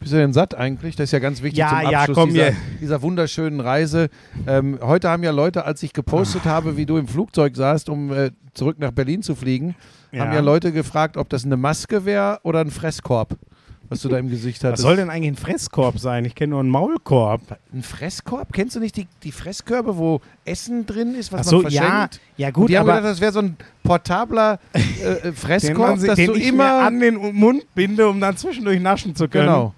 Bist du denn satt eigentlich? Das ist ja ganz wichtig Ja, zum ja, Abschluss komm, dieser, ja. dieser wunderschönen Reise. Ähm, heute haben ja Leute, als ich gepostet habe, wie du im Flugzeug saßt, um äh, zurück nach Berlin zu fliegen, Ja. haben ja Leute gefragt, ob das eine Maske wäre oder ein Fresskorb, was du da im Gesicht Was hattest. soll denn eigentlich ein Fresskorb sein? Ich kenne nur einen Maulkorb. ein Fresskorb? Kennst du nicht die, die Fresskörbe, wo Essen drin ist, was Ach so, man ja, verschenkt? ja Und gut, die haben aber gedacht, das wäre so ein portabler äh, äh, den, Fresskorb, man, dass den du ich mir immer... an den Mund binde, um dann zwischendurch naschen zu können. Genau.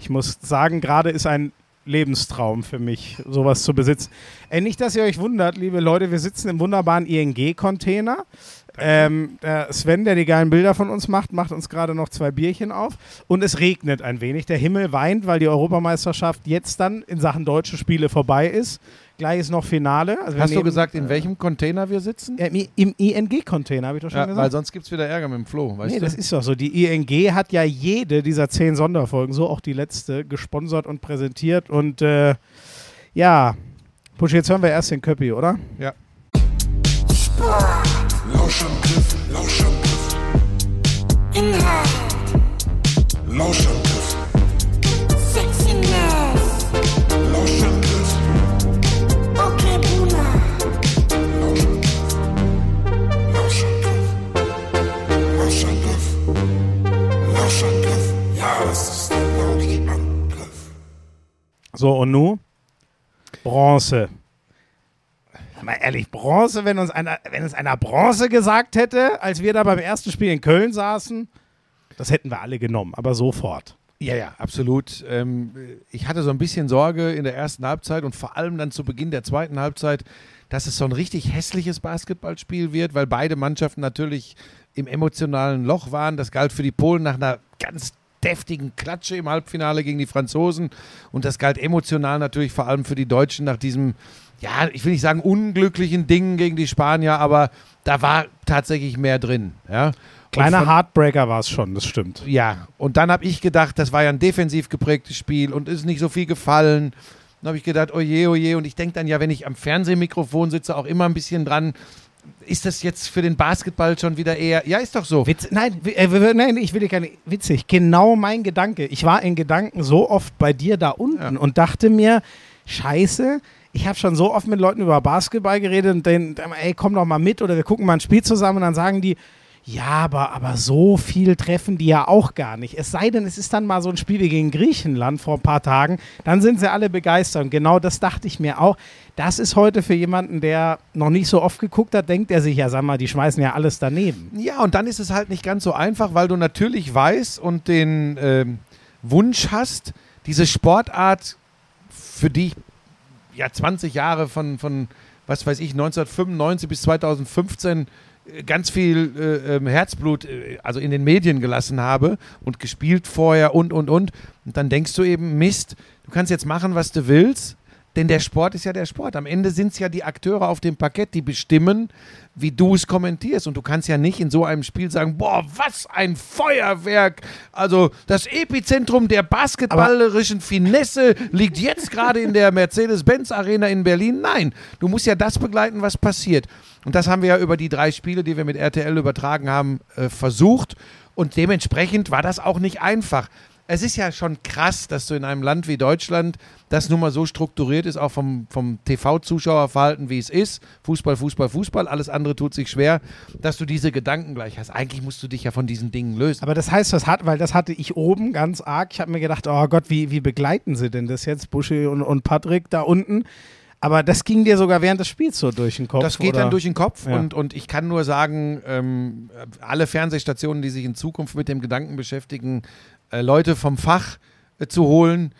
Ich muss sagen, gerade ist ein Lebenstraum für mich, sowas zu besitzen. Äh, nicht, dass ihr euch wundert, liebe Leute, wir sitzen im wunderbaren ING-Container. Ähm, der Sven, der die geilen Bilder von uns macht, macht uns gerade noch zwei Bierchen auf. Und es regnet ein wenig. Der Himmel weint, weil die Europameisterschaft jetzt dann in Sachen deutsche Spiele vorbei ist. Gleich ist noch Finale. Also Hast du gesagt, in welchem Container wir sitzen? Ja, im, ING-Container, habe ich doch schon Ja, gesagt. weil sonst gibt es wieder Ärger mit dem Flo, weißt Nee, du? das ist doch so. Die ING hat ja jede dieser zehn Sonderfolgen, so auch die letzte, gesponsert und präsentiert. Und äh, ja, Pusch, jetzt hören wir erst den Köppi, oder? ja. Lauschangriff, Lauschangriff. Inhalt, So, und nu? Bronze. Mal ehrlich, Bronze, wenn uns, einer, wenn uns einer Bronze gesagt hätte, als wir da beim ersten Spiel in Köln saßen, das hätten wir alle genommen, aber sofort. Ja, ja, absolut. Ähm, ich hatte so ein bisschen Sorge in der ersten Halbzeit und vor allem dann zu Beginn der zweiten Halbzeit, dass es so ein richtig hässliches Basketballspiel wird, weil beide Mannschaften natürlich im emotionalen Loch waren. Das galt für die Polen nach einer ganz deftigen Klatsche im Halbfinale gegen die Franzosen und das galt emotional natürlich vor allem für die Deutschen nach diesem, ja, ich will nicht sagen unglücklichen Ding gegen die Spanier, aber da war tatsächlich mehr drin. Ja. Kleiner von- Heartbreaker war es schon, das stimmt. ja, und dann habe ich gedacht, das war ja ein defensiv geprägtes Spiel und ist nicht so viel gefallen. Dann habe ich gedacht, oje, oje. Und ich denke dann ja, wenn ich am Fernsehmikrofon sitze, auch immer ein bisschen dran. Ist das jetzt für den Basketball schon wieder eher. Ja, ist doch so. Witz, nein, äh, nein, ich will dir keine. Witzig, genau mein Gedanke. Ich war in Gedanken so oft bei dir da unten Ja. und dachte mir, Scheiße, ich habe schon so oft mit Leuten über Basketball geredet und denen, ey, komm doch mal mit oder wir gucken mal ein Spiel zusammen und dann sagen die, ja, aber, aber so viel treffen die ja auch gar nicht. Es sei denn, es ist dann mal so ein Spiel wie gegen Griechenland vor ein paar Tagen, dann sind sie alle begeistert. Und genau das dachte ich mir auch. Das ist heute für jemanden, der noch nicht so oft geguckt hat, denkt er sich ja, sag mal, die schmeißen ja alles daneben. Ja, und dann ist es halt nicht ganz so einfach, weil du natürlich weißt und den ähm, Wunsch hast, diese Sportart, für die ich ja 20 Jahre von, von was weiß ich, 1995 bis 2015 äh, ganz viel äh, ähm, Herzblut, äh, also in den Medien gelassen habe und gespielt vorher und, und, und. Und dann denkst du eben, Mist, du kannst jetzt machen, was du willst, denn der Sport ist ja der Sport. Am Ende sind es ja die Akteure auf dem Parkett, die bestimmen, wie du es kommentierst. Und du kannst ja nicht in so einem Spiel sagen, boah, was ein Feuerwerk. Also das Epizentrum der basketballerischen Finesse liegt jetzt gerade in der Mercedes-Benz-Arena in Berlin. Nein, du musst ja das begleiten, was passiert. Und das haben wir ja über die drei Spiele, die wir mit RTL übertragen haben, äh, versucht. Und dementsprechend war das auch nicht einfach. Es ist ja schon krass, dass du in einem Land wie Deutschland, das nun mal so strukturiert ist, auch vom, vom TV-Zuschauerverhalten, wie es ist, Fußball, Fußball, Fußball, alles andere tut sich schwer, dass du diese Gedanken gleich hast. Eigentlich musst du dich ja von diesen Dingen lösen. Aber das heißt, das hat, weil das hatte ich oben ganz arg. Ich habe mir gedacht, oh Gott, wie, wie begleiten sie denn das jetzt, Buschi und, und Patrick da unten? Aber das ging dir sogar während des Spiels so durch den Kopf. Das geht oder? dann durch den Kopf Ja. und, und ich kann nur sagen, ähm, alle Fernsehstationen, die sich in Zukunft mit dem Gedanken beschäftigen, äh, Leute vom Fach äh, zu holen,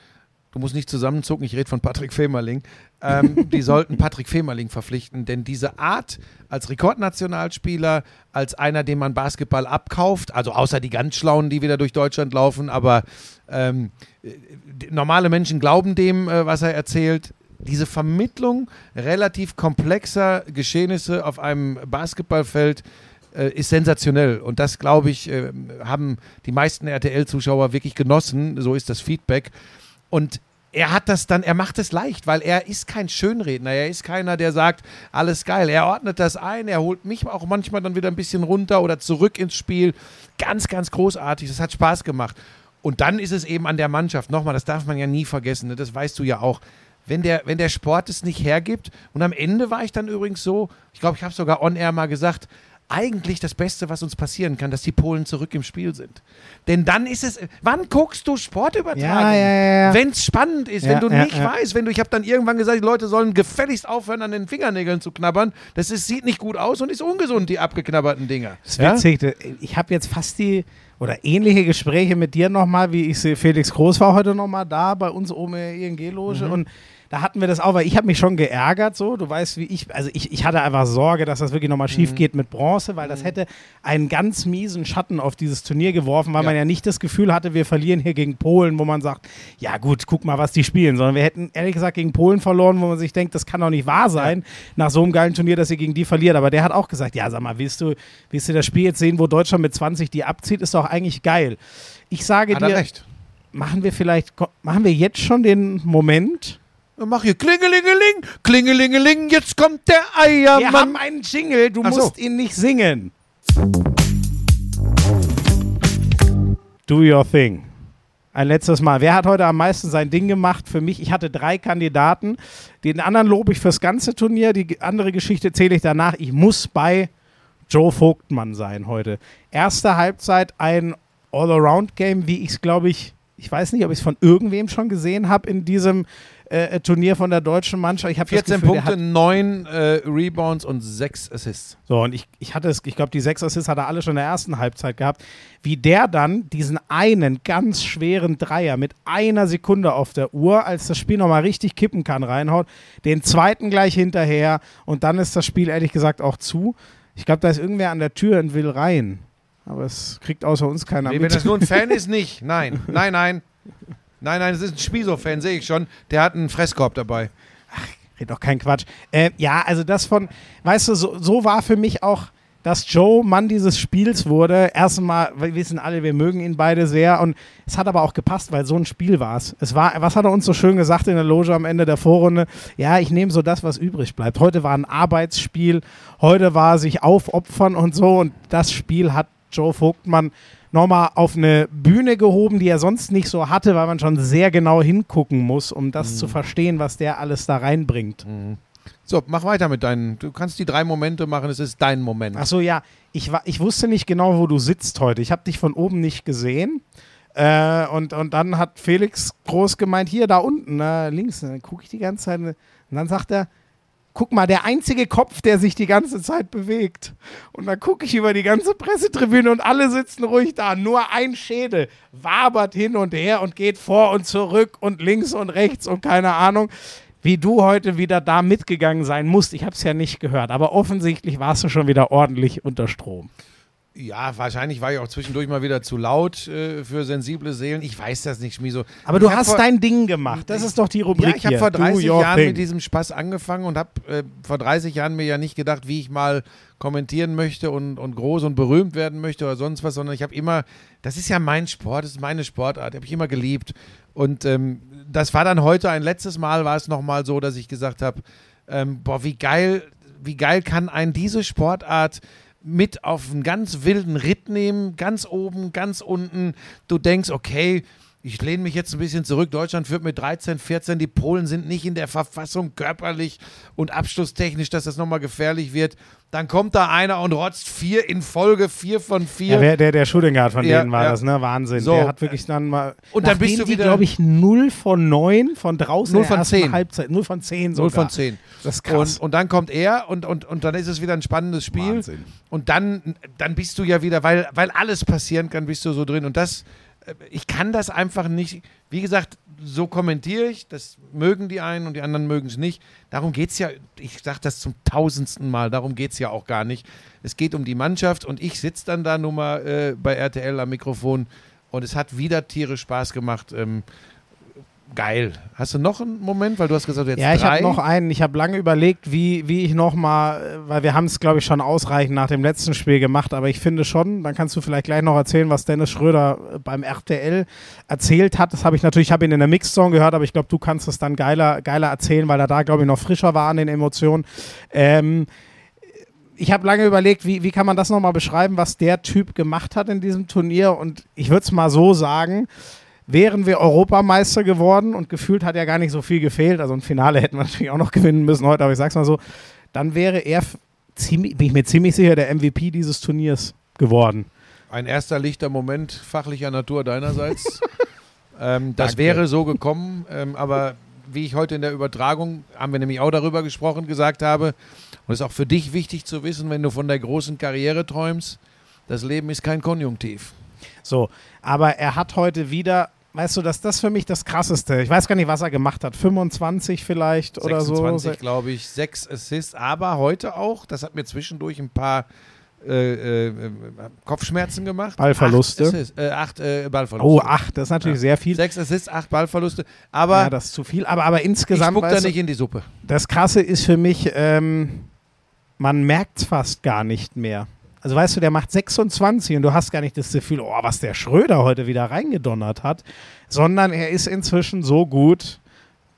du musst nicht zusammenzucken, ich rede von Patrick Femerling, ähm, die sollten Patrick Femerling verpflichten, denn diese Art als Rekordnationalspieler, als einer, dem man Basketball abkauft, also außer die ganz Schlauen, die wieder durch Deutschland laufen, aber ähm, äh, normale Menschen glauben dem, äh, was er erzählt. Diese Vermittlung relativ komplexer Geschehnisse auf einem Basketballfeld äh, ist sensationell. Und das, glaube ich, äh, haben die meisten RTL-Zuschauer wirklich genossen. So ist das Feedback. Und er hat das dann, er macht es leicht, weil er ist kein Schönredner. Er ist keiner, der sagt, alles geil. Er ordnet das ein, er holt mich auch manchmal dann wieder ein bisschen runter oder zurück ins Spiel. Ganz, ganz großartig. Das hat Spaß gemacht. Und dann ist es eben an der Mannschaft, nochmal, das darf man ja nie vergessen, ne? das weißt du ja auch. Wenn der, wenn der Sport es nicht hergibt, und am Ende war ich dann übrigens so, ich glaube, ich habe sogar on-air mal gesagt, eigentlich das Beste, was uns passieren kann, dass die Polen zurück im Spiel sind. Denn dann ist es, wann guckst du Sportübertragung? Ja, ja, ja. Wenn es spannend ist, wenn du nicht weißt, wenn du, ich habe dann irgendwann gesagt, die Leute sollen gefälligst aufhören, an den Fingernägeln zu knabbern. Das ist, sieht nicht gut aus und ist ungesund, die abgeknabberten Dinger. Das ist witzig. Ich habe jetzt fast die oder ähnliche Gespräche mit dir nochmal, wie ich sehe, Felix Groß war heute nochmal da bei uns oben in der ING-Loge Mhm. und da hatten wir das auch, weil ich habe mich schon geärgert so, du weißt wie ich, also ich, ich hatte einfach Sorge, dass das wirklich nochmal Mhm. schief geht mit Bronze, weil das hätte einen ganz miesen Schatten auf dieses Turnier geworfen, weil Ja. man ja nicht das Gefühl hatte, wir verlieren hier gegen Polen, wo man sagt, ja gut, guck mal, was die spielen, sondern wir hätten ehrlich gesagt gegen Polen verloren, wo man sich denkt, das kann doch nicht wahr sein, nach so einem geilen Turnier, dass ihr gegen die verliert. Aber der hat auch gesagt, ja, sag mal, willst du, willst du das Spiel jetzt sehen, wo Deutschland mit 20 die abzieht, ist doch eigentlich geil. Ich sage Hat dir, recht. machen wir vielleicht, machen wir jetzt schon den Moment? Dann Mach hier Klingelingeling, Klingelingeling, jetzt kommt der Wir Eiermann. haben einen Jingle, du Ach so. musst ihn nicht singen. Do your thing. Ein letztes Mal. Wer hat heute am meisten sein Ding gemacht? Für mich, ich hatte drei Kandidaten. Den anderen lobe ich fürs ganze Turnier. Die andere Geschichte zähle ich danach. Ich muss bei Joe Vogtmann sein heute. Erste Halbzeit ein All-Around-Game, wie ich es, glaube ich, ich weiß nicht, ob ich es von irgendwem schon gesehen habe in diesem äh, Turnier von der deutschen Mannschaft. Ich habe 14 das Gefühl, Punkte, hat 9 äh, Rebounds und 6 Assists. So, und ich, ich hatte es, ich glaube, die sechs Assists hat er alle schon in der ersten Halbzeit gehabt. Wie der dann diesen einen ganz schweren Dreier mit einer Sekunde auf der Uhr, als das Spiel nochmal richtig kippen kann, reinhaut, den zweiten gleich hinterher und dann ist das Spiel ehrlich gesagt auch zu. Ich glaube, da ist irgendwer an der Tür und will rein. Aber es kriegt außer uns keiner Nee, wenn mit. das nur ein Fan ist, nicht. Nein, nein, nein. Nein, nein, das ist ein Spiso-Fan, sehe ich schon. Der hat einen Fresskorb dabei. Red doch kein Quatsch. Äh, ja, also das von, weißt du, so, so war für mich auch, dass Joe Mann dieses Spiels wurde. Erstmal, wir wissen alle, wir mögen ihn beide sehr und es hat aber auch gepasst, weil so ein Spiel war es. Es war, was hat er uns so schön gesagt in der Loge am Ende der Vorrunde? Ja, ich nehme so das, was übrig bleibt. Heute war ein Arbeitsspiel, heute war sich aufopfern und so und das Spiel hat Joe Vogtmann nochmal auf eine Bühne gehoben, die er sonst nicht so hatte, weil man schon sehr genau hingucken muss, um das zu verstehen, was der alles da reinbringt. So, mach weiter mit deinen. Du kannst die drei Momente machen, es ist dein Moment. Ach so, ja, ich, ich wusste nicht genau, wo du sitzt heute. Ich habe dich von oben nicht gesehen. Äh, und, und dann hat Felix groß gemeint, hier, da unten, äh, links. Und dann gucke ich die ganze Zeit. Und dann sagt er, guck mal, der einzige Kopf, der sich die ganze Zeit bewegt. Und dann gucke ich über die ganze Pressetribüne und alle sitzen ruhig da. Nur ein Schädel wabert hin und her und geht vor und zurück und links und rechts und keine Ahnung. Wie du heute wieder da mitgegangen sein musst. Ich habe es ja nicht gehört, aber offensichtlich warst du schon wieder ordentlich unter Strom. Ja, wahrscheinlich war ich auch zwischendurch mal wieder zu laut äh, für sensible Seelen. Ich weiß das nicht, Schmiso. Aber du Ich hab hast vor- dein Ding gemacht. Das ist doch die Rubrik Ja, ich habe vor Do 30 your Jahren thing. mit diesem Spaß angefangen und habe äh, vor 30 Jahren mir ja nicht gedacht, wie ich mal kommentieren möchte und, und groß und berühmt werden möchte oder sonst was, sondern ich habe immer, das ist ja mein Sport, das ist meine Sportart, habe ich immer geliebt. Und ähm, das war dann heute ein letztes Mal, war es nochmal so, dass ich gesagt habe, ähm, boah, wie geil, wie geil kann ein diese Sportart mit auf einen ganz wilden Ritt nehmen, ganz oben, ganz unten. Du denkst, okay, ich lehne mich jetzt ein bisschen zurück. Deutschland führt mit 13, 14. Die Polen sind nicht in der Verfassung körperlich und abschlusstechnisch, dass das nochmal gefährlich wird. Dann kommt da einer und rotzt vier in Folge, vier von vier. Ja, der, der Schuldengard von Ja, denen war ja. das, ne? Wahnsinn. So. Der hat wirklich dann mal. Und dann bist du die, wieder- glaube ich, 0 von 9 von draußen Null in der von ersten 10. Halbzeit. 0 von 10 sogar. Null von zehn. Das ist krass. Und, und dann kommt er und, und, und dann ist es wieder ein spannendes Spiel. Wahnsinn. Und dann, dann bist du ja wieder, weil, weil alles passieren kann, bist du so drin. Und das, ich kann das einfach nicht. Wie gesagt, so kommentiere ich. Das mögen die einen und die anderen mögen es nicht. Darum geht es ja, ich sage das zum tausendsten Mal, darum geht es ja auch gar nicht. Es geht um die Mannschaft und ich sitze dann da nun mal äh, bei RTL am Mikrofon und es hat wieder tierisch Spaß gemacht. Ähm, geil. Hast du noch einen Moment? Weil du hast gesagt, jetzt Ja, ich habe noch einen. Ich habe lange überlegt, wie, wie ich noch mal, weil wir haben es, glaube ich, schon ausreichend nach dem letzten Spiel gemacht, aber ich finde schon, dann kannst du vielleicht gleich noch erzählen, was Dennis Schröder äh, beim RTL erzählt hat. Das habe ich natürlich, ich habe ihn in der Mixzone gehört, aber ich glaube, du kannst es dann geiler, geiler erzählen, weil er da, glaube ich, noch frischer war an den Emotionen. Ähm, ich habe lange überlegt, wie, wie kann man das nochmal beschreiben, was der Typ gemacht hat in diesem Turnier. Und ich würde es mal so sagen, wären wir Europameister geworden und gefühlt hat ja gar nicht so viel gefehlt. Also ein Finale hätten wir natürlich auch noch gewinnen müssen heute, aber ich sag's mal so, dann wäre er ziemlich, bin ich mir ziemlich sicher, der MVP dieses Turniers geworden. Ein erster lichter Moment fachlicher Natur deinerseits. ähm, das Danke. wäre so gekommen, ähm, aber wie ich heute in der Übertragung, haben wir nämlich auch darüber gesprochen, gesagt habe, und es ist auch für dich wichtig zu wissen, wenn du von der großen Karriere träumst, das Leben ist kein Konjunktiv. So, aber er hat heute wieder, weißt du, dass das für mich das Krasseste. Ich weiß gar nicht, was er gemacht hat. 25 vielleicht oder 26, so. glaube ich, sechs Assists, aber heute auch, das hat mir zwischendurch ein paar äh, äh, Kopfschmerzen gemacht. Ballverluste. Acht, Assists, äh, acht äh, Ballverluste. Oh, ach, das ist natürlich Ja. sehr viel. Sechs Assists, acht Ballverluste. Aber ja, das ist zu viel. Aber, aber ich insgesamt, spuck da weißt du, nicht in die Suppe. das Krasse ist für mich, ähm, man merkt es fast gar nicht mehr. Also weißt du, der macht 26 und du hast gar nicht das Gefühl, oh, was der Schröder heute wieder reingedonnert hat, sondern er ist inzwischen so gut,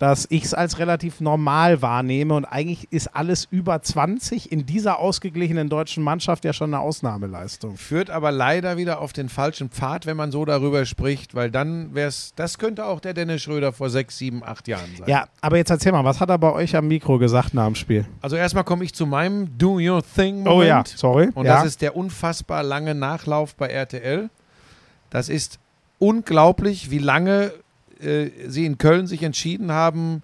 dass ich es als relativ normal wahrnehme und eigentlich ist alles über 20 in dieser ausgeglichenen deutschen Mannschaft ja schon eine Ausnahmeleistung. Führt aber leider wieder auf den falschen Pfad, wenn man so darüber spricht, weil dann wäre es, das könnte auch der Dennis Schröder vor sechs, sieben, acht Jahren sein. Ja, aber jetzt erzähl mal, was hat er bei euch am Mikro gesagt nach dem Spiel? Also erstmal komme ich zu meinem Do Your Thing Moment. Oh ja, sorry. Und ja. das ist der unfassbar lange Nachlauf bei RTL. Das ist unglaublich, wie lange äh, sie in Köln sich entschieden haben,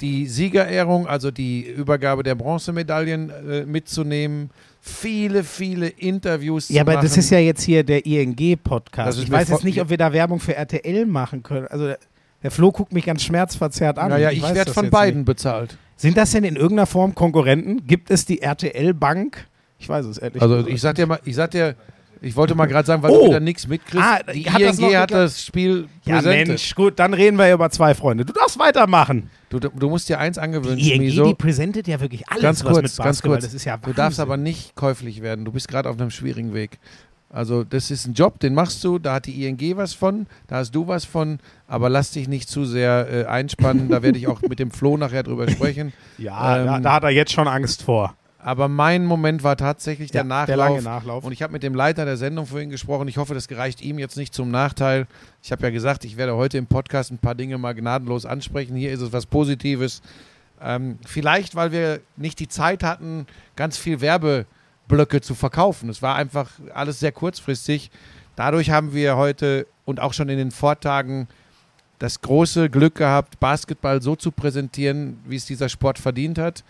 die Siegerehrung, also die Übergabe der Bronzemedaillen äh, mitzunehmen. Viele, viele Interviews Ja, zu aber machen. das ist ja jetzt hier der ING-Podcast. Ich weiß jetzt nicht, ob wir da Werbung für RTL machen können. Also der, Flo guckt mich ganz schmerzverzerrt an. Naja, ich weiß werde von beiden Nicht. bezahlt. Sind das denn in irgendeiner Form Konkurrenten? Gibt es die RTL-Bank? Ich weiß es ehrlich Also ich sag dir mal, ich sag dir, ich wollte mal gerade sagen, weil Oh! du wieder nichts mitkriegst. Ah, die hat das ING noch hat das Spiel Ja, präsentiert. Mensch, gut, dann reden wir über zwei Freunde. Du darfst weitermachen. Du, du musst dir eins angewöhnen, Die ING, Schmiso. die präsentiert ja wirklich alles, Ganz was kurz, mit ganz kurz. Das ist ja Du darfst aber nicht käuflich werden. Du bist gerade auf einem schwierigen Weg. Also das ist ein Job, den machst du, da hat die ING was von, da hast du was von, aber lass dich nicht zu sehr äh, einspannen. Da werde ich auch mit dem Flo nachher drüber sprechen. Ja, Ähm, da, da hat er jetzt schon Angst vor. Aber mein Moment war tatsächlich der Ja, Nachlauf. der lange Nachlauf. Und ich habe mit dem Leiter der Sendung vorhin gesprochen. Ich hoffe, das gereicht ihm jetzt nicht zum Nachteil. Ich habe ja gesagt, ich werde heute im Podcast ein paar Dinge mal gnadenlos ansprechen. Hier ist es was Positives. Ähm, vielleicht, weil wir nicht die Zeit hatten, ganz viel Werbeblöcke zu verkaufen. Es war einfach alles sehr kurzfristig. Dadurch haben wir heute und auch schon in den Vortagen das große Glück gehabt, Basketball so zu präsentieren, wie es dieser Sport verdient hat.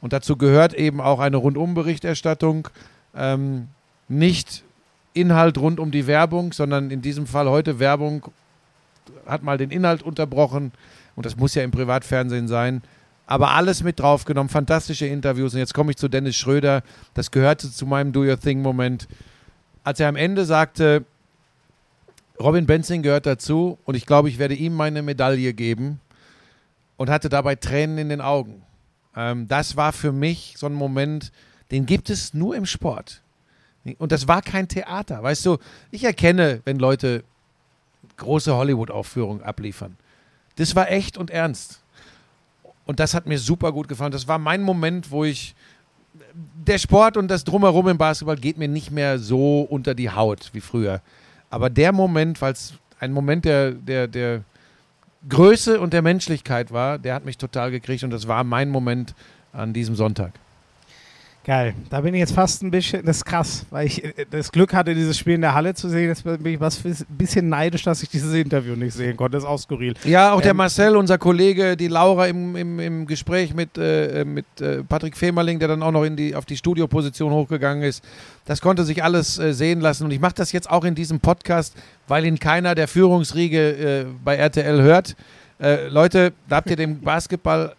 Und dazu gehört eben auch eine Rundumberichterstattung. Ähm, nicht Inhalt rund um die Werbung, sondern in diesem Fall heute Werbung hat mal den Inhalt unterbrochen. Und das muss ja im Privatfernsehen sein. Aber alles mit draufgenommen, fantastische Interviews. Und jetzt komme ich zu Dennis Schröder. Das gehörte zu meinem Do Your Thing-Moment. Als er am Ende sagte, Robin Benzing gehört dazu und ich glaube, ich werde ihm meine Medaille geben und hatte dabei Tränen in den Augen. Ähm, das war für mich so ein Moment, den gibt es nur im Sport. Und das war kein Theater. Weißt du, ich erkenne, wenn Leute große Hollywood-Aufführungen abliefern. Das war echt und ernst. Und das hat mir super gut gefallen. Das war mein Moment, wo ich. Der Sport und das Drumherum im Basketball geht mir nicht mehr so unter die Haut wie früher. Aber der Moment, weil es ein Moment der, der, der Größe und der Menschlichkeit war, der hat mich total gekriegt und das war mein Moment an diesem Sonntag. Geil. Da bin ich jetzt fast ein bisschen, das ist krass, weil ich äh, das Glück hatte, dieses Spiel in der Halle zu sehen. Jetzt bin ich was ein bisschen neidisch, dass ich dieses Interview nicht sehen konnte. Das ist auch skurril. Ja, auch der Ähm, Marcel, unser Kollege, die Laura im, im, im Gespräch mit, äh, mit äh, Patrick Femerling, der dann auch noch in die, auf die Studioposition hochgegangen ist, das konnte sich alles äh, sehen lassen. Und ich mache das jetzt auch in diesem Podcast, weil ihn keiner der Führungsriege äh, bei RTL hört. Äh, Leute, da habt ihr dem Basketball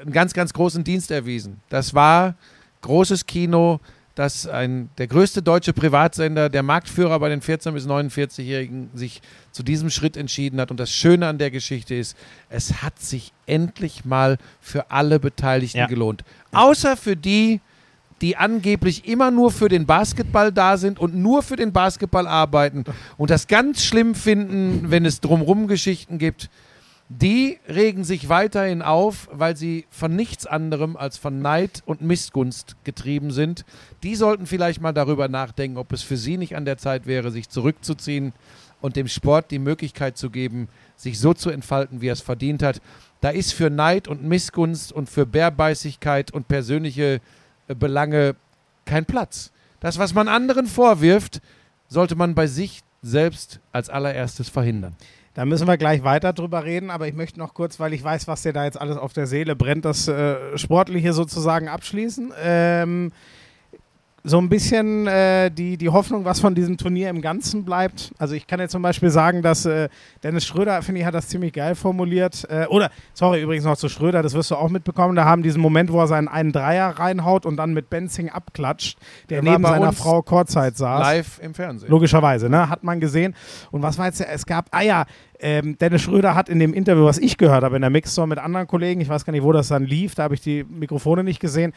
einen ganz, ganz großen Dienst erwiesen. Das war großes Kino, dass ein, der größte deutsche Privatsender, der Marktführer bei den 14- bis 49-Jährigen, sich zu diesem Schritt entschieden hat. Und das Schöne an der Geschichte ist, es hat sich endlich mal für alle Beteiligten Ja. gelohnt. Außer für die, die angeblich immer nur für den Basketball da sind und nur für den Basketball arbeiten und das ganz schlimm finden, wenn es drumrum Geschichten gibt. Die regen sich weiterhin auf, weil sie von nichts anderem als von Neid und Missgunst getrieben sind. Die sollten vielleicht mal darüber nachdenken, ob es für sie nicht an der Zeit wäre, sich zurückzuziehen. und dem Sport die Möglichkeit zu geben, sich so zu entfalten, wie er es verdient hat. Da ist für Neid und Missgunst und für Bärbeißigkeit und persönliche äh, Belange kein Platz. Das, was man anderen vorwirft, sollte man bei sich selbst als allererstes verhindern. Da müssen wir gleich weiter drüber reden, aber ich möchte noch kurz, weil ich weiß, was dir da jetzt alles auf der Seele brennt, das äh, Sportliche sozusagen abschließen. Ähm, so ein bisschen äh, die, die Hoffnung, was von diesem Turnier im Ganzen bleibt. Also ich kann jetzt zum Beispiel sagen, dass äh, Dennis Schröder, finde ich, hat das ziemlich geil formuliert. Äh, oder, sorry, übrigens noch zu Schröder, das wirst du auch mitbekommen. Da haben diesen Moment, wo er seinen einen Dreier reinhaut und dann mit Benzing abklatscht, der Der neben seiner Frau Kurzzeit saß. Live im Fernsehen. Logischerweise, ne? Hat man gesehen. Und was war jetzt, der- es gab, ah ja, ähm, Dennis Schröder hat in dem Interview, was ich gehört habe, in der Mixzone mit anderen Kollegen, ich weiß gar nicht, wo das dann lief, da habe ich die Mikrofone nicht gesehen,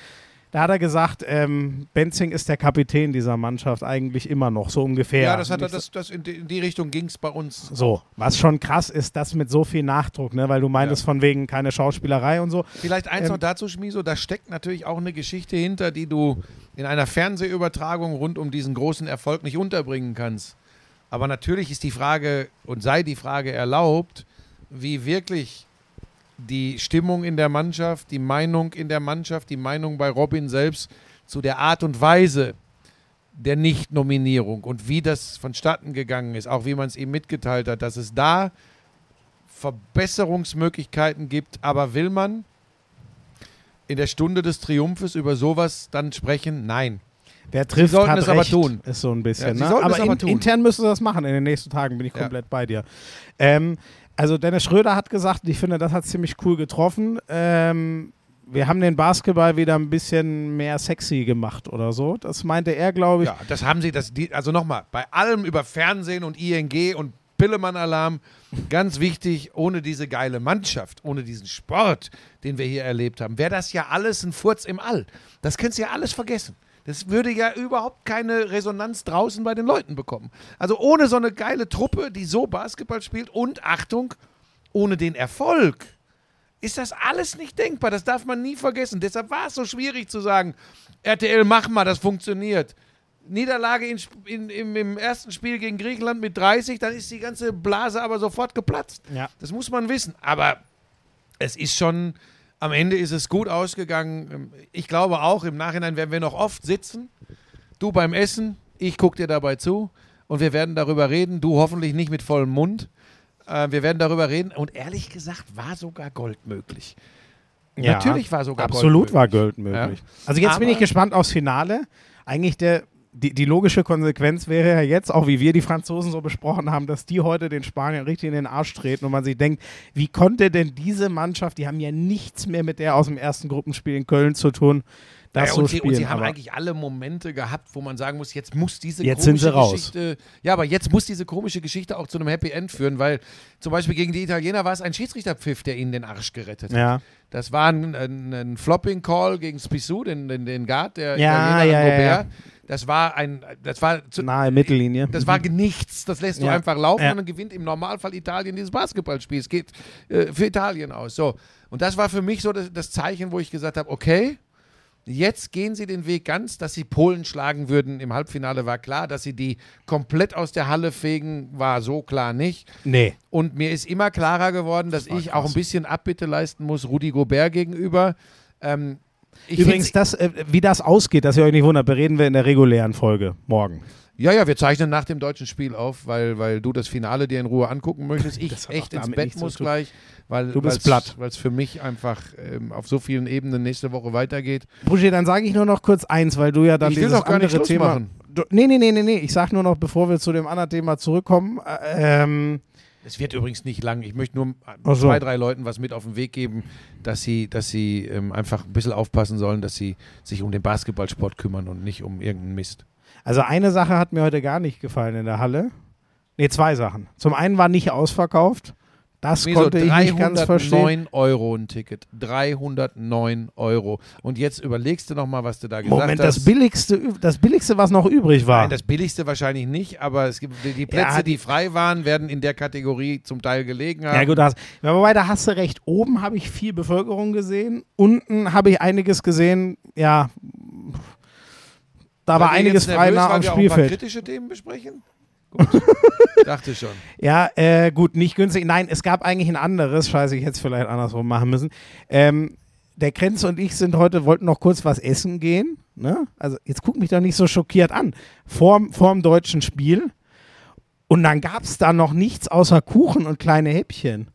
da hat er gesagt, ähm, Benzing ist der Kapitän dieser Mannschaft eigentlich immer noch, so ungefähr. Ja, das hat er, das, das in, die, in die Richtung ging es bei uns. so, was schon krass ist, das mit so viel Nachdruck, ne? weil du meintest von wegen keine Schauspielerei und so. Vielleicht eins Ähm, noch dazu, Schmiso, da steckt natürlich auch eine Geschichte hinter, die du in einer Fernsehübertragung rund um diesen großen Erfolg nicht unterbringen kannst. Aber natürlich ist die Frage und sei die Frage erlaubt, wie wirklich die Stimmung in der Mannschaft, die Meinung in der Mannschaft, die Meinung bei Robin selbst zu der Art und Weise der Nicht-Nominierung und wie das vonstatten gegangen ist, auch wie man es ihm mitgeteilt hat, dass es da Verbesserungsmöglichkeiten gibt, aber will man in der Stunde des Triumphes über sowas dann sprechen? Nein. Wer trifft, sollten hat es aber recht, tun. Ist so ein bisschen. Ja, sie ne? sollten aber es aber in, tun. intern müssen sie das machen. In den nächsten Tagen bin ich Ja. komplett bei dir. Ähm, also Dennis Schröder hat gesagt, ich finde, das hat ziemlich cool getroffen. Ähm, wir haben den Basketball wieder ein bisschen mehr sexy gemacht oder so. Das meinte er, glaube ich. Ja, das haben sie, das, die, also nochmal, bei allem über Fernsehen und ING und Pillemann-Alarm, ganz wichtig, ohne diese geile Mannschaft, ohne diesen Sport, den wir hier erlebt haben, wäre das ja alles ein Furz im All. Das könntest du ja alles vergessen. Das würde ja überhaupt keine Resonanz draußen bei den Leuten bekommen. Also ohne so eine geile Truppe, die so Basketball spielt und Achtung, ohne den Erfolg ist das alles nicht denkbar. Das darf man nie vergessen. Deshalb war es so schwierig zu sagen, RTL, mach mal, das funktioniert. Niederlage in, in, im, im ersten Spiel gegen Griechenland mit 30, dann ist die ganze Blase aber sofort geplatzt. Ja. Das muss man wissen. Aber es ist schon, am Ende ist es gut ausgegangen. Ich glaube auch, im Nachhinein werden wir noch oft sitzen. Du beim Essen, ich gucke dir dabei zu und wir werden darüber reden. Du hoffentlich nicht mit vollem Mund. Äh, wir werden darüber reden. Und ehrlich gesagt, war sogar Gold möglich. Ja, Natürlich war sogar Absolut Gold war möglich. Gold möglich. Ja. Also jetzt bin Aber- ich gespannt aufs Finale. Eigentlich der, die, die logische Konsequenz wäre ja jetzt, auch wie wir die Franzosen so besprochen haben, dass die heute den Spaniern richtig in den Arsch treten und man sich denkt, wie konnte denn diese Mannschaft, die haben ja nichts mehr mit der aus dem ersten Gruppenspiel in Köln zu tun, das Naja, so und, sie, spielen. und sie haben eigentlich alle Momente gehabt, wo man sagen muss, jetzt muss diese Jetzt komische sind sie raus. Geschichte, ja, aber jetzt muss diese komische Geschichte auch zu einem Happy End führen, weil zum Beispiel gegen die Italiener war es ein Schiedsrichterpfiff, der ihnen den Arsch gerettet hat. ja. Das war ein, ein, ein Flopping Call gegen Spissu, den, den, den Guard, der Ja, Italiener ja, ja, Gobert. Das war ein, das war zu, nahe Mittellinie. das war nichts. Das lässt du Ja. einfach laufen Ja. und dann gewinnt im Normalfall Italien dieses Basketballspiel. Es geht äh, für Italien aus. So. Und das war für mich so das, das Zeichen, wo ich gesagt habe, okay, jetzt gehen sie den Weg ganz, dass sie Polen schlagen würden. Im Halbfinale war klar, dass sie die komplett aus der Halle fegen, war so klar nicht. nee. Und mir ist immer klarer geworden, dass war ich auch krass. ein bisschen Abbitte leisten muss, Rudi Gobert gegenüber. Ähm, ich Übrigens, das, äh, wie das ausgeht, dass ihr euch nicht wundert, bereden wir in der regulären Folge morgen. Ja, ja, wir zeichnen nach dem deutschen Spiel auf, weil, weil du das Finale dir in Ruhe angucken möchtest. Ich echt ins Bett muss gleich, weil Du bist platt. weil es für mich einfach ähm, auf so vielen Ebenen nächste Woche weitergeht. Buschi, dann sage ich nur noch kurz eins, weil du ja dann Ich will dieses doch gar nicht andere Schluss Thema. machen. Du, nee, nee, nee, nee, nee. Ich sag nur noch, bevor wir zu dem anderen Thema zurückkommen. Äh, ähm, Es wird übrigens nicht lang. Ich möchte nur so. zwei, drei Leuten was mit auf den Weg geben, dass sie, dass sie ähm, einfach ein bisschen aufpassen sollen, dass sie sich um den Basketballsport kümmern und nicht um irgendeinen Mist. also eine Sache hat mir heute gar nicht gefallen in der Halle. Nee, zwei Sachen. Zum einen war nicht ausverkauft. Das Wieso? konnte ich nicht ganz verstehen. 309 Euro ein Ticket. 309 Euro. Und jetzt überlegst du nochmal, was du da gesagt Moment, hast. das billigste, das billigste, was noch übrig war. Nein, das billigste wahrscheinlich nicht, aber es gibt die- Plätze, Ja, die frei waren, werden in der Kategorie zum Teil gelegen haben. Ja, gut, da hast, wobei, da hast du recht. Oben habe ich viel Bevölkerung gesehen. Unten habe ich einiges gesehen. Ja, da war ihr einiges frei nah am wir auch ein paar Spielfeld. kritische Themen besprechen? Gut. Dachte schon. Ja, äh, gut, nicht günstig. Nein, es gab eigentlich ein anderes. Scheiße, ich hätte es vielleicht andersrum machen müssen. Ähm, der Krenz und ich sind heute, wollten noch kurz was essen gehen. Ne? Also jetzt guck mich doch nicht so schockiert an. Vorm, vorm deutschen Spiel. Und dann gab es da noch nichts außer Kuchen und kleine Häppchen.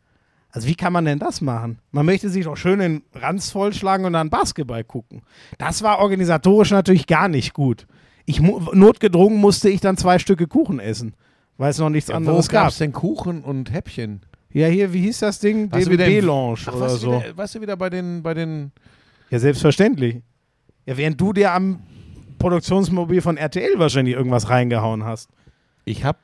Also wie kann man denn das machen? Man möchte sich doch schön den Ranz vollschlagen und dann Basketball gucken. Das war organisatorisch natürlich gar nicht gut. Ich notgedrungen musste ich dann zwei Stücke Kuchen essen, weil es noch nichts Ja, wo anderes gab gab. es denn Kuchen und Häppchen? Ja, hier, wie hieß das Ding? DB-Lounge oder warst, so. wieder, warst du wieder bei den, bei den. Ja, selbstverständlich. Ja, während du dir am Produktionsmobil von RTL wahrscheinlich irgendwas reingehauen hast. Ich habe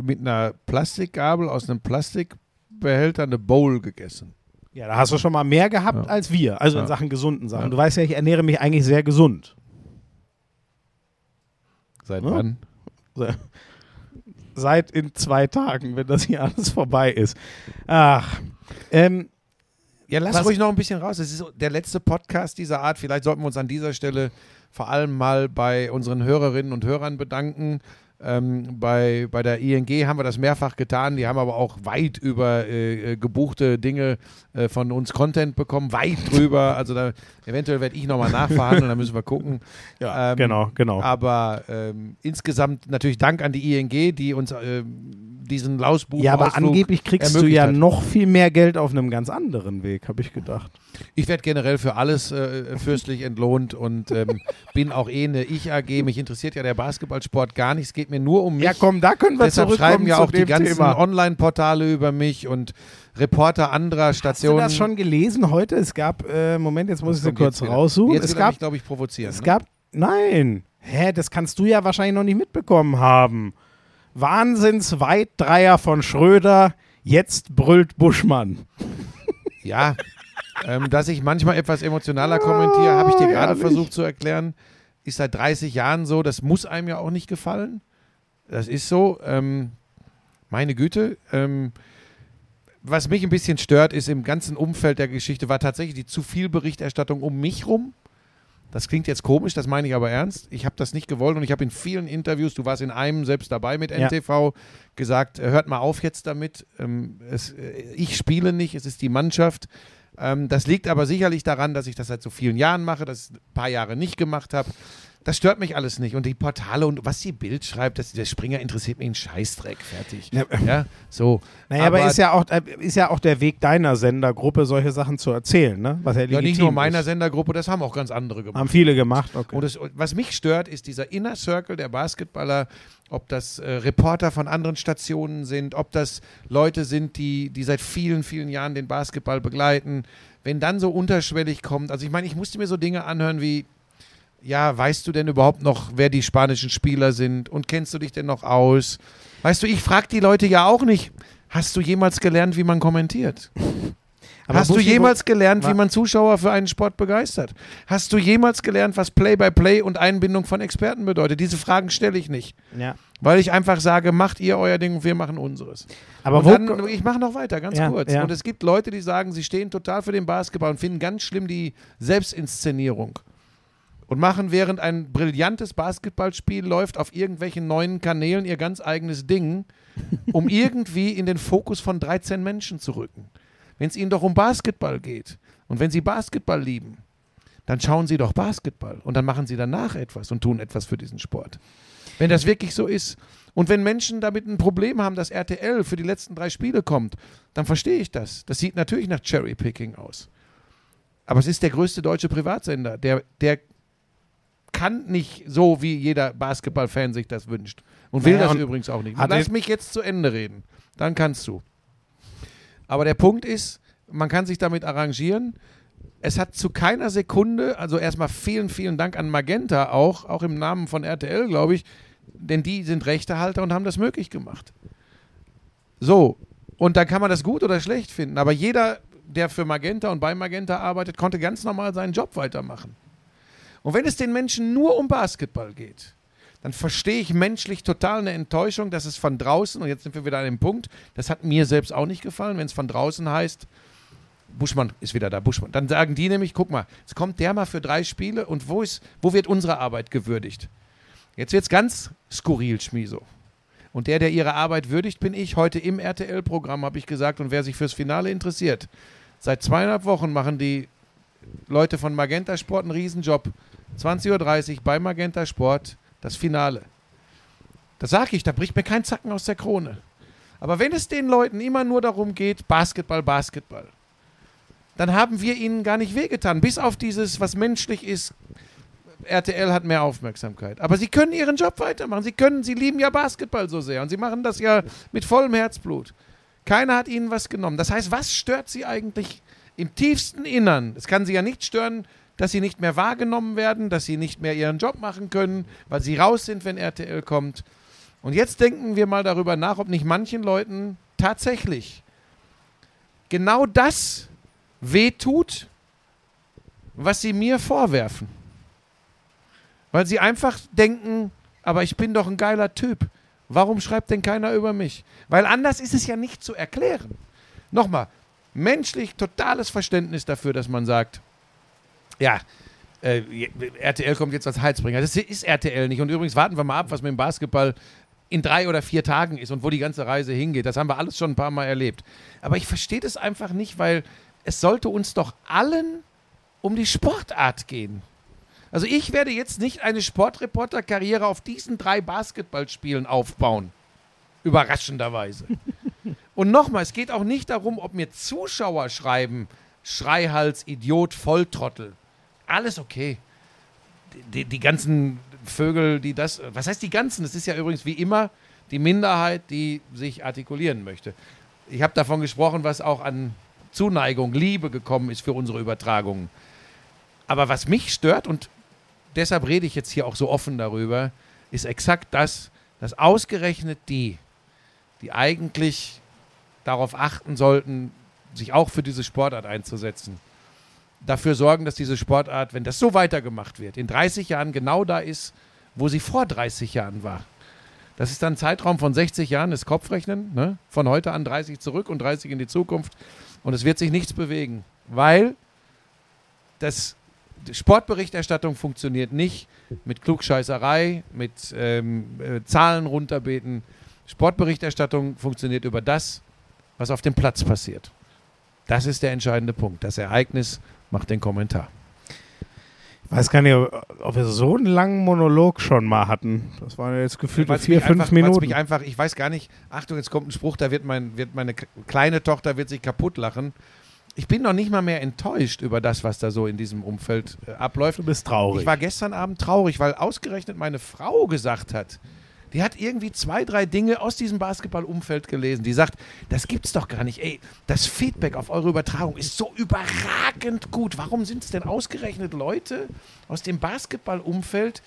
mit einer Plastikgabel aus einem Plastikbehälter eine Bowl gegessen. Ja, da hast du schon mal mehr gehabt Ja. als wir. Also in Ja. Sachen gesunden Sachen. Du weißt ja, ich ernähre mich eigentlich sehr gesund. Seit Ja. wann? Seit in zwei Tagen, wenn das hier alles vorbei ist. Ach. Ähm, Ja, lass Was- ruhig noch ein bisschen raus. Es ist der letzte Podcast dieser Art. Vielleicht sollten wir uns an dieser Stelle vor allem mal bei unseren Hörerinnen und Hörern bedanken. Ähm, bei, bei der ING haben wir das mehrfach getan. Die haben aber auch weit über äh, äh, gebuchte Dinge äh, von uns Content bekommen. Weit drüber. Also da, eventuell werde ich nochmal nachverhandeln. da müssen wir gucken. ja, Ähm, genau, genau. Aber ähm, insgesamt natürlich Dank an die ING, die uns ähm, diesen Lausbuch Ja, aber angeblich kriegst du ja hat. noch viel mehr Geld auf einem ganz anderen Weg, habe ich gedacht. Ich werde generell für alles äh, fürstlich entlohnt und ähm, bin auch eh eine Ich-AG. Mich interessiert ja der Basketballsport gar nicht. Geht mir nur um mich. Ja, komm, da können wir Deshalb schreiben ja auch die ganzen. Online-Portale über mich und Reporter anderer Hast du Stationen. das schon gelesen heute? Es gab, äh, Moment, jetzt muss ich sie kurz wieder. raussuchen. Jetzt Es gab, glaube ich, provozieren. es ne? gab, nein. Hä, das kannst du ja wahrscheinlich noch nicht mitbekommen haben. Wahnsinns-Weitdreier von Schröder, jetzt brüllt Buschmann. Ja, ähm, dass ich manchmal etwas emotionaler kommentiere, habe ich dir gerade herrlich. versucht zu erklären. Ist seit 30 Jahren so. Das muss einem ja auch nicht gefallen. Das ist so. Ähm, meine Güte. Ähm, was mich ein bisschen stört, ist im ganzen Umfeld der Geschichte, war tatsächlich die zu viel Berichterstattung um mich rum. Das klingt jetzt komisch, das meine ich aber ernst. Ich habe das nicht gewollt und ich habe in vielen Interviews, du warst in einem selbst dabei mit Ja. NTV, gesagt, äh, hört mal auf jetzt damit. Ähm, es, äh, ich spiele nicht, es ist die Mannschaft. Ähm, das liegt aber sicherlich daran, dass ich das seit so vielen Jahren mache, dass ich ein paar Jahre nicht gemacht habe. Das stört mich alles nicht. Und die Portale und was die Bild schreibt, das, der Springer interessiert mich einen Scheißdreck. Fertig. Ja. Ja, so. Naja, aber, ist, ja auch, äh, ist ja auch der Weg deiner Sendergruppe, solche Sachen zu erzählen, ne? Was ja, ja, nicht nur meiner ist. Sendergruppe, das haben auch ganz andere gemacht. Haben viele gemacht, okay. Und das, was mich stört, ist dieser Inner Circle der Basketballer, ob das äh, Reporter von anderen Stationen sind, ob das Leute sind, die, die seit vielen, vielen Jahren den Basketball begleiten. Wenn dann so unterschwellig kommt, also ich meine, ich musste mir so Dinge anhören wie, ja, weißt du denn überhaupt noch, wer die spanischen Spieler sind und kennst du dich denn noch aus? Weißt du, ich frage die Leute ja auch nicht, hast du jemals gelernt, wie man kommentiert? Aber Hast du Buschi, jemals gelernt, wie man Zuschauer für einen Sport begeistert? Hast du jemals gelernt, was Play-by-Play und Einbindung von Experten bedeutet? Diese Fragen stelle ich nicht, Ja. weil ich einfach sage, macht ihr euer Ding und wir machen unseres. Aber dann, ich mache noch weiter, ganz Ja, kurz. ja. Und es gibt Leute, die sagen, sie stehen total für den Basketball und finden ganz schlimm die Selbstinszenierung. Und machen, während ein brillantes Basketballspiel läuft, auf irgendwelchen neuen Kanälen ihr ganz eigenes Ding, um irgendwie in den Fokus von 13 Menschen zu rücken. Wenn es ihnen doch um Basketball geht und wenn sie Basketball lieben, dann schauen sie doch Basketball und dann machen sie danach etwas und tun etwas für diesen Sport. Wenn das wirklich so ist. Und wenn Menschen damit ein Problem haben, dass RTL für die letzten drei Spiele kommt, dann verstehe ich das. Das sieht natürlich nach Cherry-Picking aus. Aber es ist der größte deutsche Privatsender. Der, der kann nicht so, wie jeder Basketballfan sich das wünscht. Und will Naja, das und übrigens auch nicht. Lass mich jetzt zu Ende reden. Dann kannst du. Aber der Punkt ist, man kann sich damit arrangieren. Es hat zu keiner Sekunde, also erstmal vielen, vielen Dank an Magenta auch, auch im Namen von RTL, glaube ich, denn die sind Rechtehalter und haben das möglich gemacht. So, und dann kann man das gut oder schlecht finden, aber jeder, der für Magenta und bei Magenta arbeitet, konnte ganz normal seinen Job weitermachen. Und wenn es den Menschen nur um Basketball geht, dann verstehe ich menschlich total eine Enttäuschung, dass es von draußen, und jetzt sind wir wieder an dem Punkt, das hat mir selbst auch nicht gefallen, wenn es von draußen heißt, Buschmann ist wieder da, Buschmann. Dann sagen die nämlich, guck mal, jetzt kommt der mal für drei Spiele und wo, ist, wo wird unsere Arbeit gewürdigt? Jetzt wird es ganz skurril, Schmieso. Und der, der ihre Arbeit würdigt, bin ich. Heute im RTL-Programm habe ich gesagt, und wer sich fürs Finale interessiert, seit zweieinhalb Wochen machen die Leute von Magenta Sport einen Riesenjob. 20.30 Uhr bei Magenta Sport das Finale. Das sage ich, da bricht mir kein Zacken aus der Krone. Aber wenn es den Leuten immer nur darum geht, Basketball, Basketball, dann haben wir ihnen gar nicht wehgetan. Bis auf dieses, was menschlich ist, RTL hat mehr Aufmerksamkeit. Aber sie können ihren Job weitermachen. Sie können, sie lieben ja Basketball so sehr und sie machen das ja mit vollem Herzblut. Keiner hat ihnen was genommen. Das heißt, was stört sie eigentlich im tiefsten Innern? Es kann sie ja nicht stören, dass sie nicht mehr wahrgenommen werden, dass sie nicht mehr ihren Job machen können, weil sie raus sind, wenn RTL kommt. Und jetzt denken wir mal darüber nach, ob nicht manchen Leuten tatsächlich genau das wehtut, was sie mir vorwerfen. Weil sie einfach denken, aber ich bin doch ein geiler Typ. Warum schreibt denn keiner über mich? Weil anders ist es ja nicht zu erklären. Nochmal, menschlich totales Verständnis dafür, dass man sagt, ja, äh, RTL kommt jetzt als Heizbringer. Das ist RTL nicht. Und übrigens warten wir mal ab, was mit dem Basketball in drei oder vier Tagen ist und wo die ganze Reise hingeht. Das haben wir alles schon ein paar Mal erlebt. Aber ich verstehe das einfach nicht, weil es sollte uns doch allen um die Sportart gehen. Also ich werde jetzt nicht eine Sportreporter-Karriere auf diesen drei Basketballspielen aufbauen. Überraschenderweise. Und nochmal, es geht auch nicht darum, ob mir Zuschauer schreiben, Schreihals, Idiot, Volltrottel. Alles okay. Die, die ganzen Vögel, die das. Was heißt die ganzen? Es ist ja übrigens wie immer die Minderheit, die sich artikulieren möchte. Ich habe davon gesprochen, was auch an Zuneigung, Liebe gekommen ist für unsere Übertragungen. Aber was mich stört, und deshalb rede ich jetzt hier auch so offen darüber, ist exakt das, dass ausgerechnet die, die eigentlich darauf achten sollten, sich auch für diese Sportart einzusetzen, dafür sorgen, dass diese Sportart, wenn das so weitergemacht wird, in 30 Jahren genau da ist, wo sie vor 30 Jahren war. Das ist dann ein Zeitraum von 60 Jahren, ist Kopfrechnen, ne? von heute an 30 zurück und 30 in die Zukunft. Und es wird sich nichts bewegen, weil das Sportberichterstattung funktioniert nicht mit Klugscheißerei, mit ähm, äh, Zahlen runterbeten. Sportberichterstattung funktioniert über das, was auf dem Platz passiert. Das ist der entscheidende Punkt. Das Ereignis macht den Kommentar. Ich weiß gar nicht, ob wir so einen langen Monolog schon mal hatten. Das waren jetzt gefühlt Weil's vier, mich fünf einfach, Minuten. Mich einfach, ich weiß gar nicht, Achtung, jetzt kommt ein Spruch, da wird, mein, wird meine kleine Tochter wird sich kaputt lachen. Ich bin noch nicht mal mehr enttäuscht über das, was da so in diesem Umfeld äh, abläuft. Du bist traurig. Ich war gestern Abend traurig, weil ausgerechnet meine Frau gesagt hat, die hat irgendwie zwei, drei Dinge aus diesem Basketballumfeld gelesen. Die sagt, das gibt's doch gar nicht. Ey, das Feedback auf eure Übertragung ist so überragend gut. Warum sind es denn ausgerechnet Leute aus dem Basketballumfeld,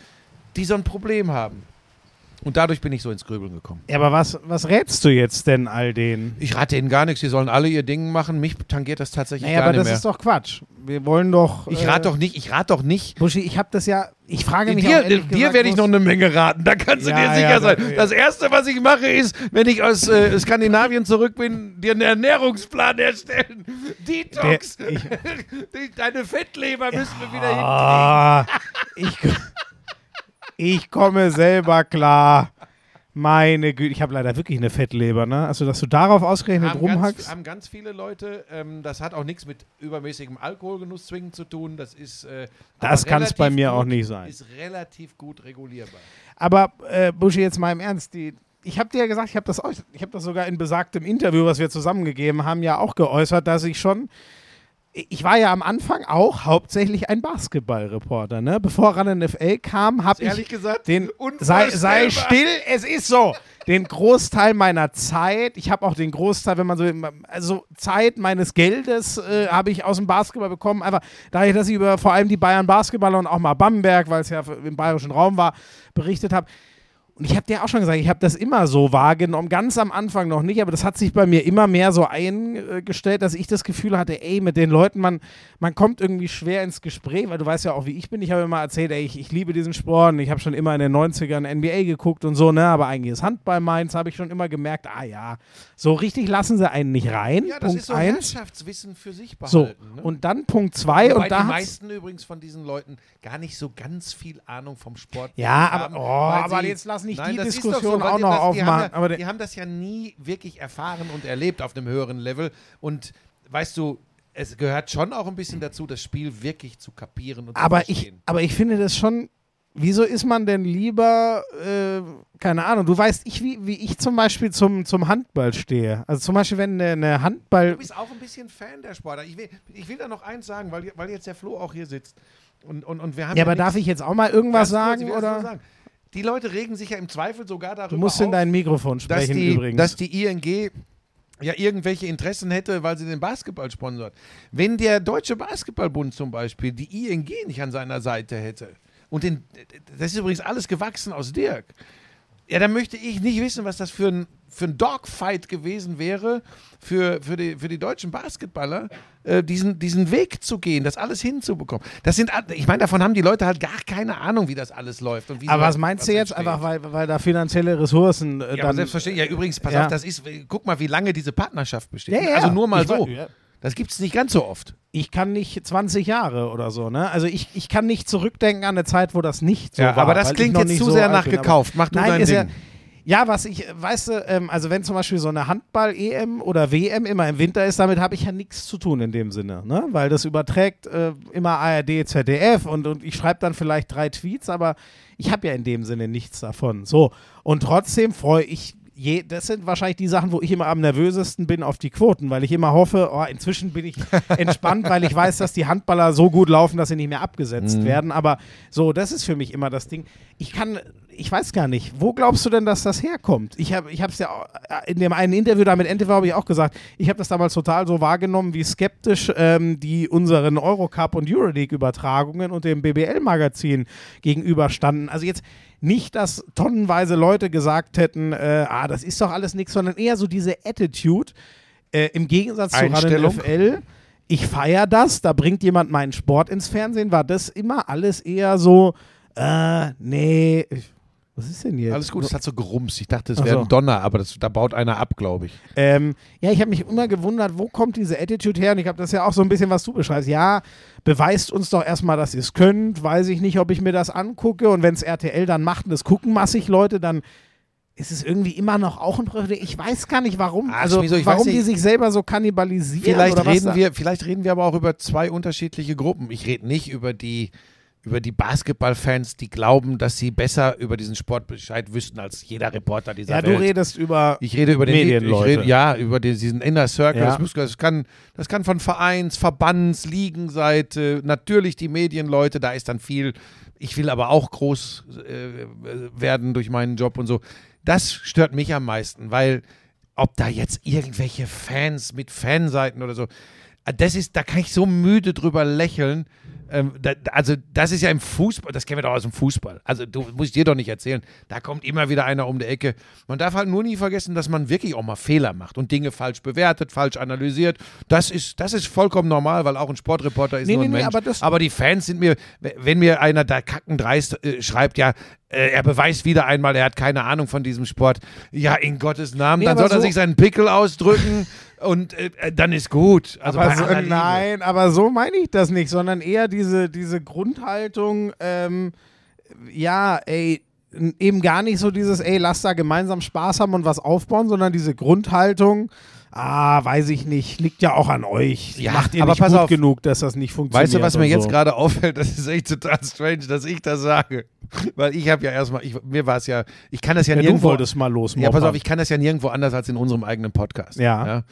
die so ein Problem haben? Und dadurch bin ich so ins Grübeln gekommen. ja, aber was, was rätst du jetzt denn all denen? Ich rate ihnen gar nichts. Sie sollen alle ihr Ding machen. Mich tangiert das tatsächlich Naja, gar aber nicht das mehr. ist doch Quatsch. Wir wollen doch. ich äh, rate doch nicht. Ich rate doch nicht. Buschi, ich habe das ja. Ich frage mich Dir, dir gesagt, werde ich noch eine Menge raten. Da kannst du Ja, dir sicher ja, sein. da- Das erste, was ich mache, ist, wenn ich aus äh, Skandinavien zurück bin, dir einen Ernährungsplan erstellen. Detox. Der- ich- Die- Deine Fettleber müssen wir wieder hin. Ah, ich, ich komme selber klar. Meine Güte, ich habe leider wirklich eine Fettleber, ne? Also, dass du darauf ausgerechnet Haben ganz, rumhackst. haben ganz viele Leute. Ähm, das hat auch nichts mit übermäßigem Alkoholgenuss zwingend zu tun. Das ist. Äh, Das aber kann's bei mir auch gut- nicht sein. Ist relativ gut regulierbar. Aber äh, Buschi, jetzt mal im Ernst, die, ich habe dir ja gesagt, ich habe das, auch- ich habe das sogar in besagtem Interview, was wir zusammengegeben haben, ja auch geäußert, dass ich schon, ich war ja am Anfang auch hauptsächlich ein Basketballreporter, ne? Bevor Run NFL kam, habe ich Ehrlich gesagt, den sei, sei still, es ist so. Den Großteil meiner Zeit, ich habe auch den Großteil, wenn man so, also Zeit meines Geldes äh, habe ich aus dem Basketball bekommen, einfach dadurch, dass ich über vor allem die Bayern Basketballer und auch mal Bamberg, weil es ja im bayerischen Raum war, berichtet habe. Und ich habe dir auch schon gesagt, ich habe das immer so wahrgenommen, ganz am Anfang noch nicht, aber das hat sich bei mir immer mehr so eingestellt, dass ich das Gefühl hatte, ey, mit den Leuten, man, man kommt irgendwie schwer ins Gespräch, weil du weißt ja auch, wie ich bin. Ich habe immer erzählt, ey, ich, ich liebe diesen Sport und ich habe schon immer in den 90ern NBA geguckt und so, ne, aber eigentlich ist Handball meins, habe ich schon immer gemerkt, ah ja, so richtig lassen sie einen nicht rein. Ja, das Punkt ist so eins. Herrschaftswissen für sich So, behalten. ne? und dann Punkt zwei Wobei und da die meisten übrigens von diesen Leuten gar nicht so ganz viel Ahnung vom Sport Ja, haben, aber, oh, aber jetzt lass nicht Nein, die Diskussion so, auch noch das, die, aufmachen. haben ja, aber die haben das ja nie wirklich erfahren und erlebt auf einem höheren Level. Und weißt du, es gehört schon auch ein bisschen dazu, das Spiel wirklich zu kapieren und aber zu ich, verstehen. aber ich finde das schon. Wieso ist man denn lieber, äh, keine Ahnung, du weißt, ich, wie, wie ich zum Beispiel zum, zum Handball stehe. Also zum Beispiel, wenn eine, eine Handball. Du bist auch ein bisschen Fan der Sportart. Ich will, ich will da noch eins sagen, weil, weil jetzt der Flo auch hier sitzt. Und, und, und wir haben Ja, aber nichts- darf ich jetzt auch mal irgendwas sagen? ich Oder? sagen. Die Leute regen sich ja im Zweifel sogar darüber Du musst auf, in dein Mikrofon dass sprechen die, übrigens. dass die ING ja irgendwelche Interessen hätte, weil sie den Basketball sponsort. Wenn der Deutsche Basketballbund zum Beispiel die ING nicht an seiner Seite hätte, und den, das ist übrigens alles gewachsen aus Dirk, ja, dann möchte ich nicht wissen, was das für ein, für ein Dogfight gewesen wäre für, für, die, für die deutschen Basketballer, äh, diesen, diesen Weg zu gehen, das alles hinzubekommen. Das sind, ich meine, davon haben die Leute halt gar keine Ahnung, wie das alles läuft. Und wie aber was meinst du jetzt? entsteht. Einfach, weil, weil da finanzielle Ressourcen äh, Ja, dann. selbstverständlich. Ja, übrigens, pass Ja. auf, das ist, guck mal, wie lange diese Partnerschaft besteht. Ja, ja, also nur mal ich so. ja. Das gibt es nicht ganz so oft. ich kann nicht 20 Jahre oder so, ne? Also ich, ich kann nicht zurückdenken an eine Zeit, wo das nicht so Ja, war. aber das klingt jetzt zu so sehr nach gekauft. Mach du Nein, dein ist ja, Ding. Ja, was ich, weißt du, ähm, also wenn zum Beispiel so eine Handball-EM oder WM immer im Winter ist, damit habe ich ja nichts zu tun in dem Sinne, ne? Weil das überträgt äh, immer ARD, ZDF und, und ich schreibe dann vielleicht drei Tweets, aber ich habe ja in dem Sinne nichts davon. So, und trotzdem freue ich Je, das sind wahrscheinlich die Sachen, wo ich immer am nervösesten bin auf die Quoten, weil ich immer hoffe, oh, inzwischen bin ich entspannt, weil ich weiß, dass die Handballer so gut laufen, dass sie nicht mehr abgesetzt werden. Aber so, das ist für mich immer das Ding. Ich kann, ich weiß gar nicht, wo glaubst du denn, dass das herkommt? Ich habe ich es ja äh, in dem einen Interview da mit NTV habe ich auch gesagt, ich habe das damals total so wahrgenommen, wie skeptisch ähm, die unseren Eurocup und Euroleague-Übertragungen und dem BBL-Magazin gegenüberstanden. Also jetzt nicht, dass tonnenweise Leute gesagt hätten, äh, ah, das ist doch alles nichts, sondern eher so diese Attitude äh, im Gegensatz zu Einstellung. RADFL. Ich feiere das, da bringt jemand meinen Sport ins Fernsehen, war das immer alles eher so, äh, nee, ich, was ist denn jetzt? Alles gut, es hat so gerumst. Ich dachte, es wäre so. ein Donner, aber das, da baut einer ab, glaube ich. Ähm, ja, ich habe mich immer gewundert, wo kommt diese Attitude her? Und ich habe das ja auch so ein bisschen, was du beschreibst. Ja, beweist uns doch erstmal, dass ihr es könnt. Weiß ich nicht, ob ich mir das angucke. Und wenn es RTL dann macht und es gucken massig Leute, dann ist es irgendwie immer noch auch ein Problem. Ich weiß gar nicht, warum. Ah, also, weiß warum die nicht. sich selber so kannibalisieren. Vielleicht reden, wir, vielleicht reden wir aber auch über zwei unterschiedliche Gruppen. Ich rede nicht über die, über die Basketballfans, die glauben, dass sie besser über diesen Sport Bescheid wüssten als jeder Reporter dieser Ja, du Welt. redest über. Ich rede über den Medienleute. Ich rede, ja, über den, diesen Inner Circle. Ja. Das, kann, das kann von Vereins, Verbands, Ligenseite, natürlich die Medienleute, da ist dann viel. Ich will aber auch groß äh, werden durch meinen Job und so. Das stört mich am meisten, weil ob da jetzt irgendwelche Fans mit Fanseiten oder so, das ist, da kann ich so müde drüber lächeln. Ähm, da, also das ist ja im Fußball, das kennen wir doch aus dem Fußball. Also du musst dir doch nicht erzählen, da kommt immer wieder einer um die Ecke. Man darf halt nur nie vergessen, dass man wirklich auch mal Fehler macht und Dinge falsch bewertet, falsch analysiert. Das ist, das ist vollkommen normal, weil auch ein Sportreporter ist Nee, nur nee, ein nee, Mensch. aber das- die Fans sind mir, wenn mir einer da kackendreist äh, schreibt, ja, äh, er beweist wieder einmal, er hat keine Ahnung von diesem Sport. Ja, in Gottes Namen, Nee, dann aber soll er so- sich seinen Pickel ausdrücken und äh, äh, dann ist gut. Also aber so, nein, aber so meine ich das nicht, sondern eher diese, diese Grundhaltung, ähm, ja, ey, eben gar nicht so dieses, ey, lass da gemeinsam Spaß haben und was aufbauen, sondern diese Grundhaltung, ah, weiß ich nicht, liegt ja auch an euch. Ja, Macht ihr aber nicht pass gut auf. genug, dass das nicht funktioniert. Weißt du, was mir jetzt so. gerade auffällt? Das ist echt total strange, dass ich das sage. Weil ich habe ja erstmal, ich, mir war es ja, ich kann das ja, Ja, du nirgendwo. wolltest mal los, ja, pass auf, ich kann das ja nirgendwo anders als in unserem eigenen Podcast. Ja.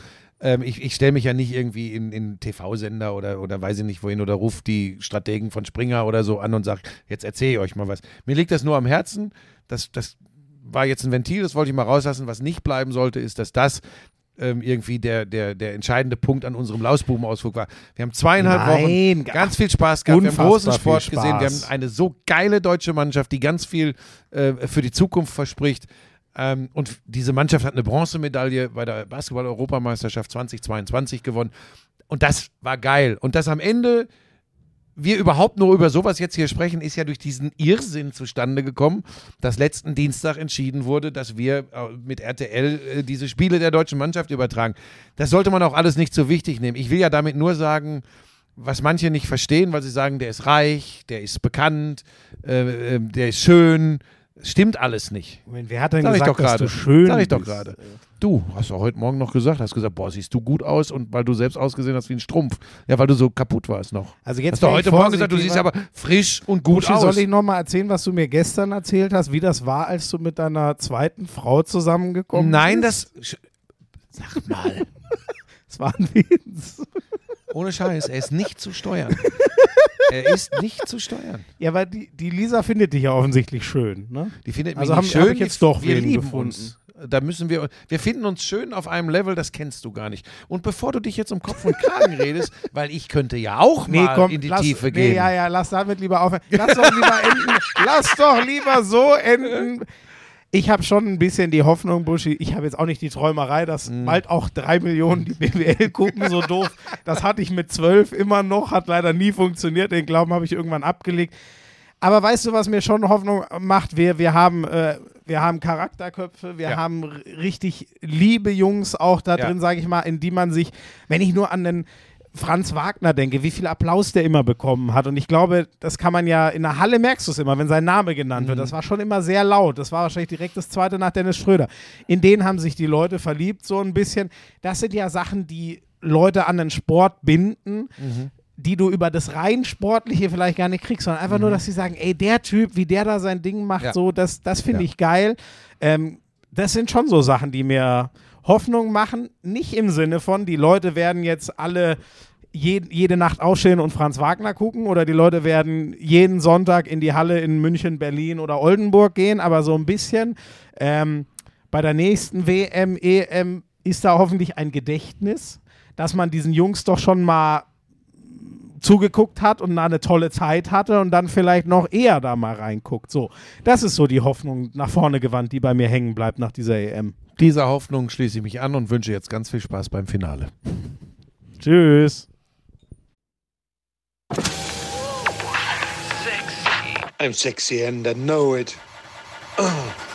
Ähm, ich ich stelle mich ja nicht irgendwie in, in TV-Sender oder, oder weiß ich nicht wohin oder rufe die Strategen von Springer oder so an und sage, jetzt erzähle ich euch mal was. Mir liegt das nur am Herzen. Das, das war jetzt ein Ventil, das wollte ich mal rauslassen. Was nicht bleiben sollte, ist, dass das ähm, irgendwie der, der, der entscheidende Punkt an unserem Lausbubenausflug war. Wir haben zweieinhalb Nein, Wochen ganz viel Spaß gehabt. Wir haben großen Sport gesehen. Wir haben eine so geile deutsche Mannschaft, die ganz viel äh, für die Zukunft verspricht. Ähm, und diese Mannschaft hat eine Bronzemedaille bei der Basketball-Europameisterschaft 2022 gewonnen. Und das war geil. Und das am Ende wir überhaupt nur über sowas jetzt hier sprechen, ist ja durch diesen Irrsinn zustande gekommen, dass letzten Dienstag entschieden wurde, dass wir äh, mit RTL äh, diese Spiele der deutschen Mannschaft übertragen. Das sollte man auch alles nicht so wichtig nehmen. Ich will ja damit nur sagen, was manche nicht verstehen, weil sie sagen, der ist reich, der ist bekannt, äh, äh, der ist schön. Stimmt alles nicht. Moment, wer hat denn Sag ich gesagt, doch dass gerade. du schön Sag ich doch gerade. Du hast doch heute Morgen noch gesagt, hast gesagt, boah, siehst du gut aus und weil du selbst ausgesehen hast wie ein Strumpf. Ja, weil du so kaputt warst noch. Also jetzt Hast du heute Morgen gesagt, du siehst aber frisch und gut Buschi, aus. soll ich nochmal erzählen, was du mir gestern erzählt hast, wie das war, als du mit deiner zweiten Frau zusammengekommen Nein, bist? das. Sch- Sag mal. das war ein Witz. Ohne Scheiß, er ist nicht zu steuern. er ist nicht zu steuern. Ja, weil die, die Lisa findet dich ja offensichtlich schön, ne? Die findet Also mich haben- nicht hab schön. ich jetzt doch wir lieben gefunden. uns. Da müssen wir, wir finden uns schön auf einem Level, das kennst du gar nicht. Und bevor du dich jetzt um Kopf und Kragen redest, weil ich könnte ja auch mal in die lass, Tiefe nee, gehen. Ja, ja, lass damit lieber aufhören. Lass doch lieber enden. Lass doch lieber so enden. Ich habe schon ein bisschen die Hoffnung, Buschi, ich habe jetzt auch nicht die Träumerei, dass Mhm. bald auch drei Millionen die BWL gucken, so doof. Das hatte ich mit zwölf immer noch, hat leider nie funktioniert. Den Glauben habe ich irgendwann abgelegt. Aber weißt du, was mir schon Hoffnung macht? Wir, wir, haben, äh, wir haben Charakterköpfe, wir Ja. haben richtig liebe Jungs auch da Ja. drin, sage ich mal, in die man sich, wenn ich nur an den Franz Wagner denke, wie viel Applaus der immer bekommen hat. Und ich glaube, das kann man ja in der Halle merkst du es immer, wenn sein Name genannt Mhm. wird. Das war schon immer sehr laut. Das war wahrscheinlich direkt das zweite nach Dennis Schröder. In den haben sich die Leute verliebt, so ein bisschen. Das sind ja Sachen, die Leute an den Sport binden. Mhm. Die du über das rein Sportliche vielleicht gar nicht kriegst, sondern einfach nur, dass sie sagen, ey, der Typ, wie der da sein Ding macht, Mhm. Ja. so, das, das finde Ja. ich geil. Ähm, das sind schon so Sachen, die mir Hoffnung machen. Nicht im Sinne von, die Leute werden jetzt alle je, jede Nacht aufstehen und Franz Wagner gucken oder die Leute werden jeden Sonntag in die Halle in München, Berlin oder Oldenburg gehen, aber so ein bisschen. Ähm, bei der nächsten WM, EM ist da hoffentlich ein Gedächtnis, dass man diesen Jungs doch schon mal zugeguckt hat und da eine tolle Zeit hatte und dann vielleicht noch eher da mal reinguckt. So, das ist so die Hoffnung nach vorne gewandt, die bei mir hängen bleibt nach dieser EM. Dieser Hoffnung schließe ich mich an und wünsche jetzt ganz viel Spaß beim Finale. Tschüss. I'm sexy and I know it.